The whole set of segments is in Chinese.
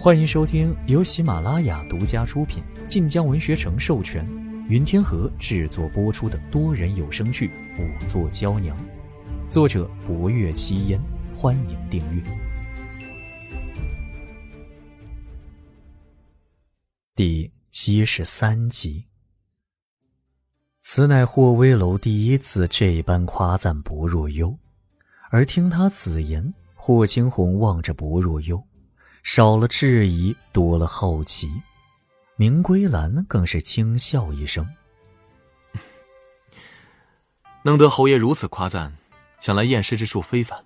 欢迎收听由喜马拉雅独家出品、晋江文学城授权、云天河制作播出的多人有声剧《五座娇娘》，作者：博月七烟。欢迎订阅。第七十三集。此乃霍威楼第一次这般夸赞薄若幽，而听他此言，霍青红望着薄若幽，少了质疑，多了好奇。明归兰更是轻笑一声：“能得侯爷如此夸赞，想来验尸之术非凡。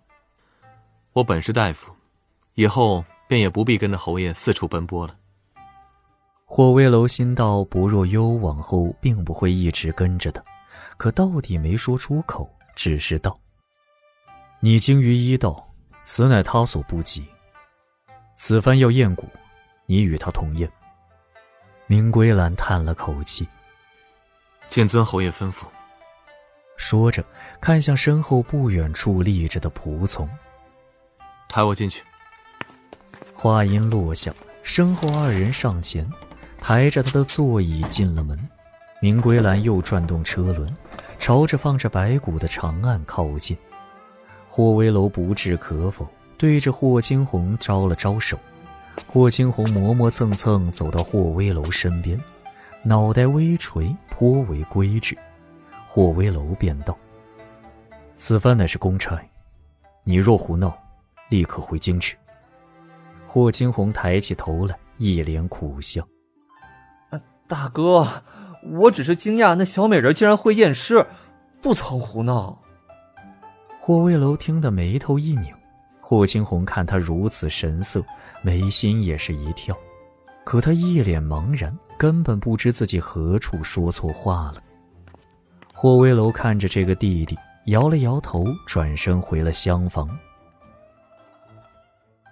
我本是大夫，以后便也不必跟着侯爷四处奔波了。”霍威楼心道：不若幽往后并不会一直跟着的，可到底没说出口，只是道：“你精于医道，此乃他所不及。此番要验骨，你与他同验。”明归兰叹了口气：“谨遵侯爷吩咐。”说着，看向身后不远处立着的仆从：“抬我进去。”话音落下，身后二人上前。抬着他的座椅进了门，明归兰又转动车轮，朝着放着白骨的长案靠近。霍威楼不置可否，对着霍青红招了招手。霍青红磨磨蹭蹭走到霍威楼身边，脑袋微垂，颇为规矩。霍威楼便道：“此番乃是公差，你若胡闹，立刻回京去。”霍青红抬起头来，一脸苦笑。大哥，我只是惊讶那小美人竟然会验尸，不曾胡闹。霍威楼听得眉头一拧，霍青红看他如此神色，眉心也是一跳，可他一脸茫然，根本不知自己何处说错话了。霍威楼看着这个弟弟，摇了摇头，转身回了厢房。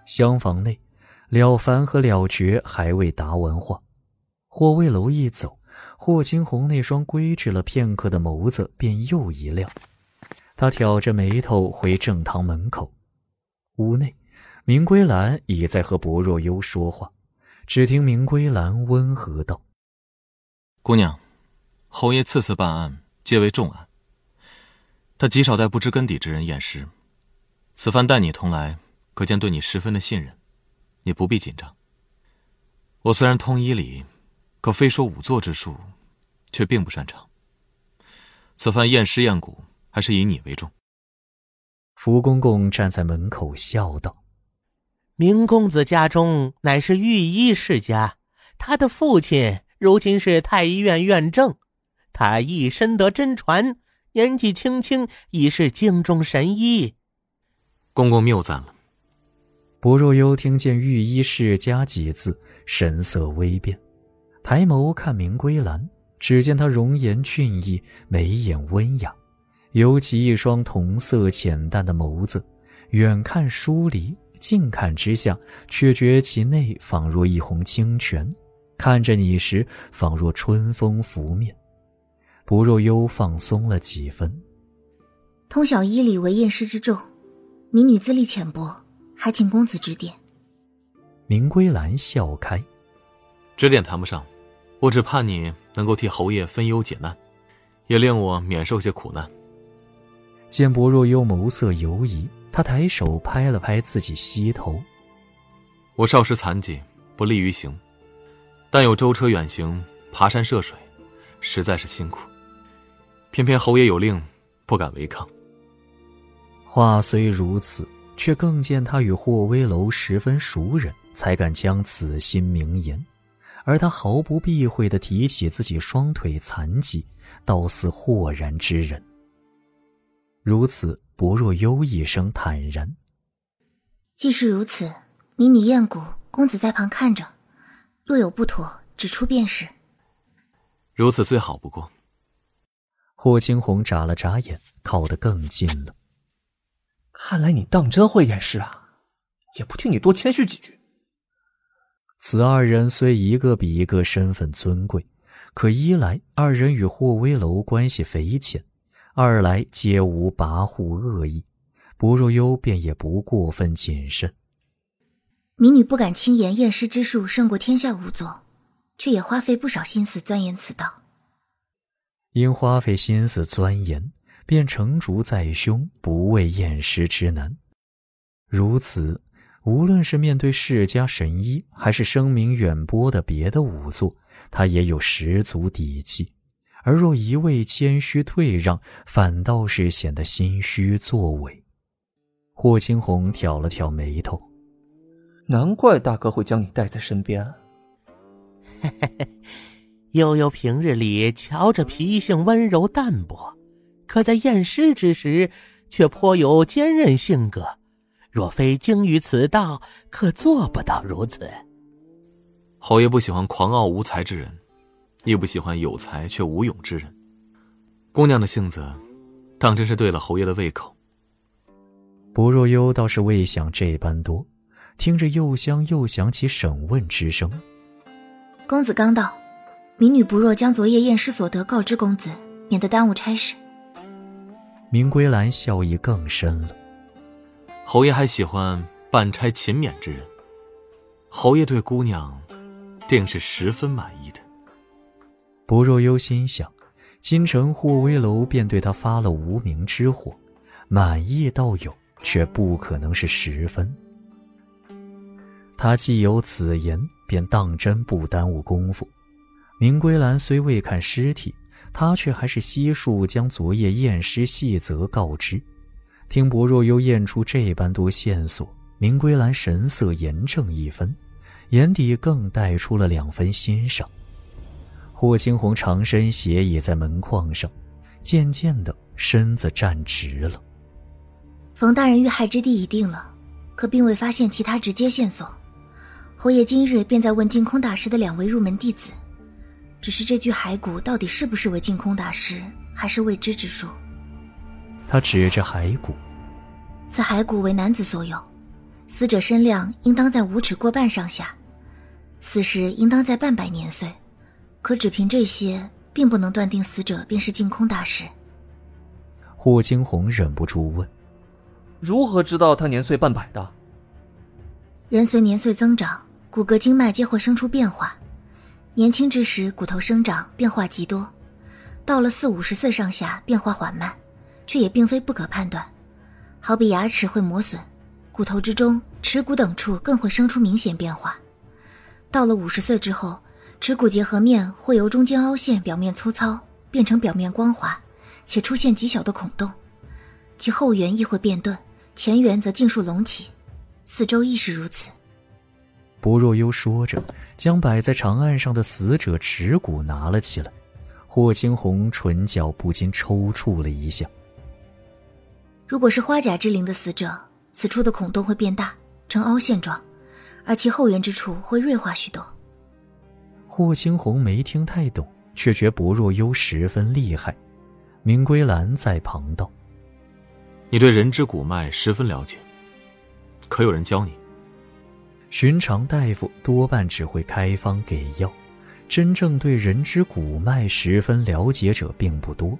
厢房内，了凡和了绝还未答完话。霍威楼一走，霍青红那双规矩了片刻的眸子便又一亮。他挑着眉头回正堂门口。屋内，明归兰已在和薄若幽说话。只听明归兰温和道：“姑娘，侯爷次次办案皆为重案，他极少带不知根底之人验尸。此番带你同来，可见对你十分的信任，你不必紧张。我虽然通医理。”可非说仵作之术，却并不擅长。此番验尸验骨，还是以你为重。福公公站在门口笑道：“明公子家中乃是御医世家，他的父亲如今是太医院院正，他一身得真传，年纪轻轻已是京中神医。”公公谬赞了。薄若幽听见“御医世家”几字，神色微变。抬眸看明归兰，只见她容颜俊逸，眉眼温雅，尤其一双同色浅淡的眸子，远看疏离，近看之下，却觉其内仿若一泓清泉，看着你时，仿若春风拂面。不若幽放松了几分。通晓医理为验尸之重，民女资历浅薄，还请公子指点。明归兰笑开。指点谈不上，我只盼你能够替侯爷分忧解难，也令我免受些苦难。见薄若幽眸色犹疑，他抬手拍了拍自己膝头。我少时残疾，不利于行，但有舟车远行、爬山涉水，实在是辛苦。偏偏侯爷有令，不敢违抗。话虽如此，却更见他与霍威楼十分熟人，才敢将此心明言。而他毫不避讳的提起自己双腿残疾，倒似豁然之人。如此，薄若幽一声坦然。既是如此，民女验骨，公子在旁看着，若有不妥，指出便是。如此最好不过。霍青红眨了眨眼，靠得更近了。看来你当真会掩饰啊，也不听你多谦虚几句。此二人虽一个比一个身份尊贵，可一来二人与霍威楼关系匪浅，二来皆无跋扈恶意，不若幽便也不过分谨慎。民女不敢轻言验尸之术胜过天下仵作，却也花费不少心思钻研此道。因花费心思钻研，便成竹在胸，不畏验尸之难。如此，无论是面对世家神医，还是声名远播的别的仵作，他也有十足底气。而若一味谦虚退让，反倒是显得心虚作伪。霍青红挑了挑眉头，难怪大哥会将你带在身边。嘿嘿嘿，悠悠平日里瞧着脾性温柔淡泊，可在验尸之时，却颇有坚韧性格。若非精于此道，可做不到如此。侯爷不喜欢狂傲无才之人。亦不喜欢有才却无勇之人。姑娘的性子，当真是对了侯爷的胃口。不若幽倒是未想这般多，听着又香又响起审问之声。公子刚到，民女不若将昨夜验尸所得告知公子，免得耽误差事。明归兰笑意更深了。侯爷还喜欢办差勤勉之人，侯爷对姑娘，定是十分满意的。薄若幽心想，京城霍威楼便对他发了无名之火，满意倒有，却不可能是十分。他既有此言，便当真不耽误功夫。明归兰虽未看尸体，他却还是悉数将昨夜验尸细则告知。听薄若幽验出这般多线索，明归兰神色严正一分，眼底更带出了两分欣赏。霍青红长身斜倚在门框上，渐渐的身子站直了。冯大人遇害之地已定了，可并未发现其他直接线索。侯爷今日便在问净空大师的两位入门弟子，只是这具骸骨到底是不是为净空大师，还是未知之数。他指着骸骨，此骸骨为男子所有，死者身量应当在五尺过半上下，死时应当在半百年岁。可只凭这些，并不能断定死者便是净空大师。霍惊鸿忍不住问：“如何知道他年岁半百的？”人随年岁增长，骨骼经脉皆会生出变化。年轻之时，骨头生长变化极多；到了四五十岁上下，变化缓慢，却也并非不可判断。好比牙齿会磨损，骨头之中耻骨等处更会生出明显变化。到了五十岁之后。齿骨结合面会由中间凹陷、表面粗糙变成表面光滑，且出现极小的孔洞，其后缘亦会变钝，前缘则尽数隆起，四周亦是如此。薄若幽说着，将摆在长案上的死者耻骨拿了起来。霍青红唇角不禁抽搐了一下。如果是花甲之灵的死者，此处的孔洞会变大，呈凹陷状，而其后缘之处会锐化许多。霍青红没听太懂，却觉薄若幽十分厉害。明归兰在旁道：“你对人之骨脉十分了解，可有人教你？”寻常大夫多半只会开方给药，真正对人之骨脉十分了解者并不多。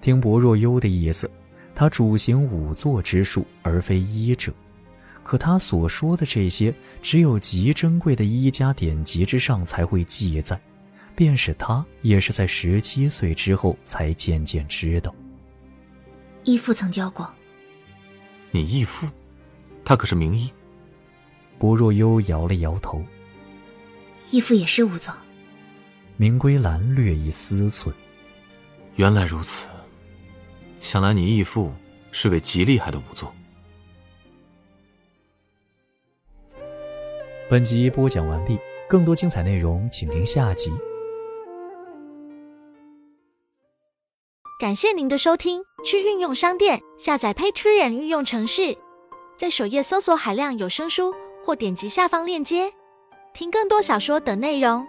听薄若幽的意思，他主行仵作之术，而非医者。可他所说的这些，只有极珍贵的医家典籍之上才会记载，便是他，也是在十七岁之后才渐渐知道。义父曾教过。你义父，他可是名医。薄若幽摇了摇头。义父也是仵作。明归兰略一思忖，原来如此，想来你义父是位极厉害的仵作。本集播讲完毕，更多精彩内容请听下集。感谢您的收听，去运用商店下载 Patreon 运用城市，在首页搜索海量有声书，或点击下方链接听更多小说等内容。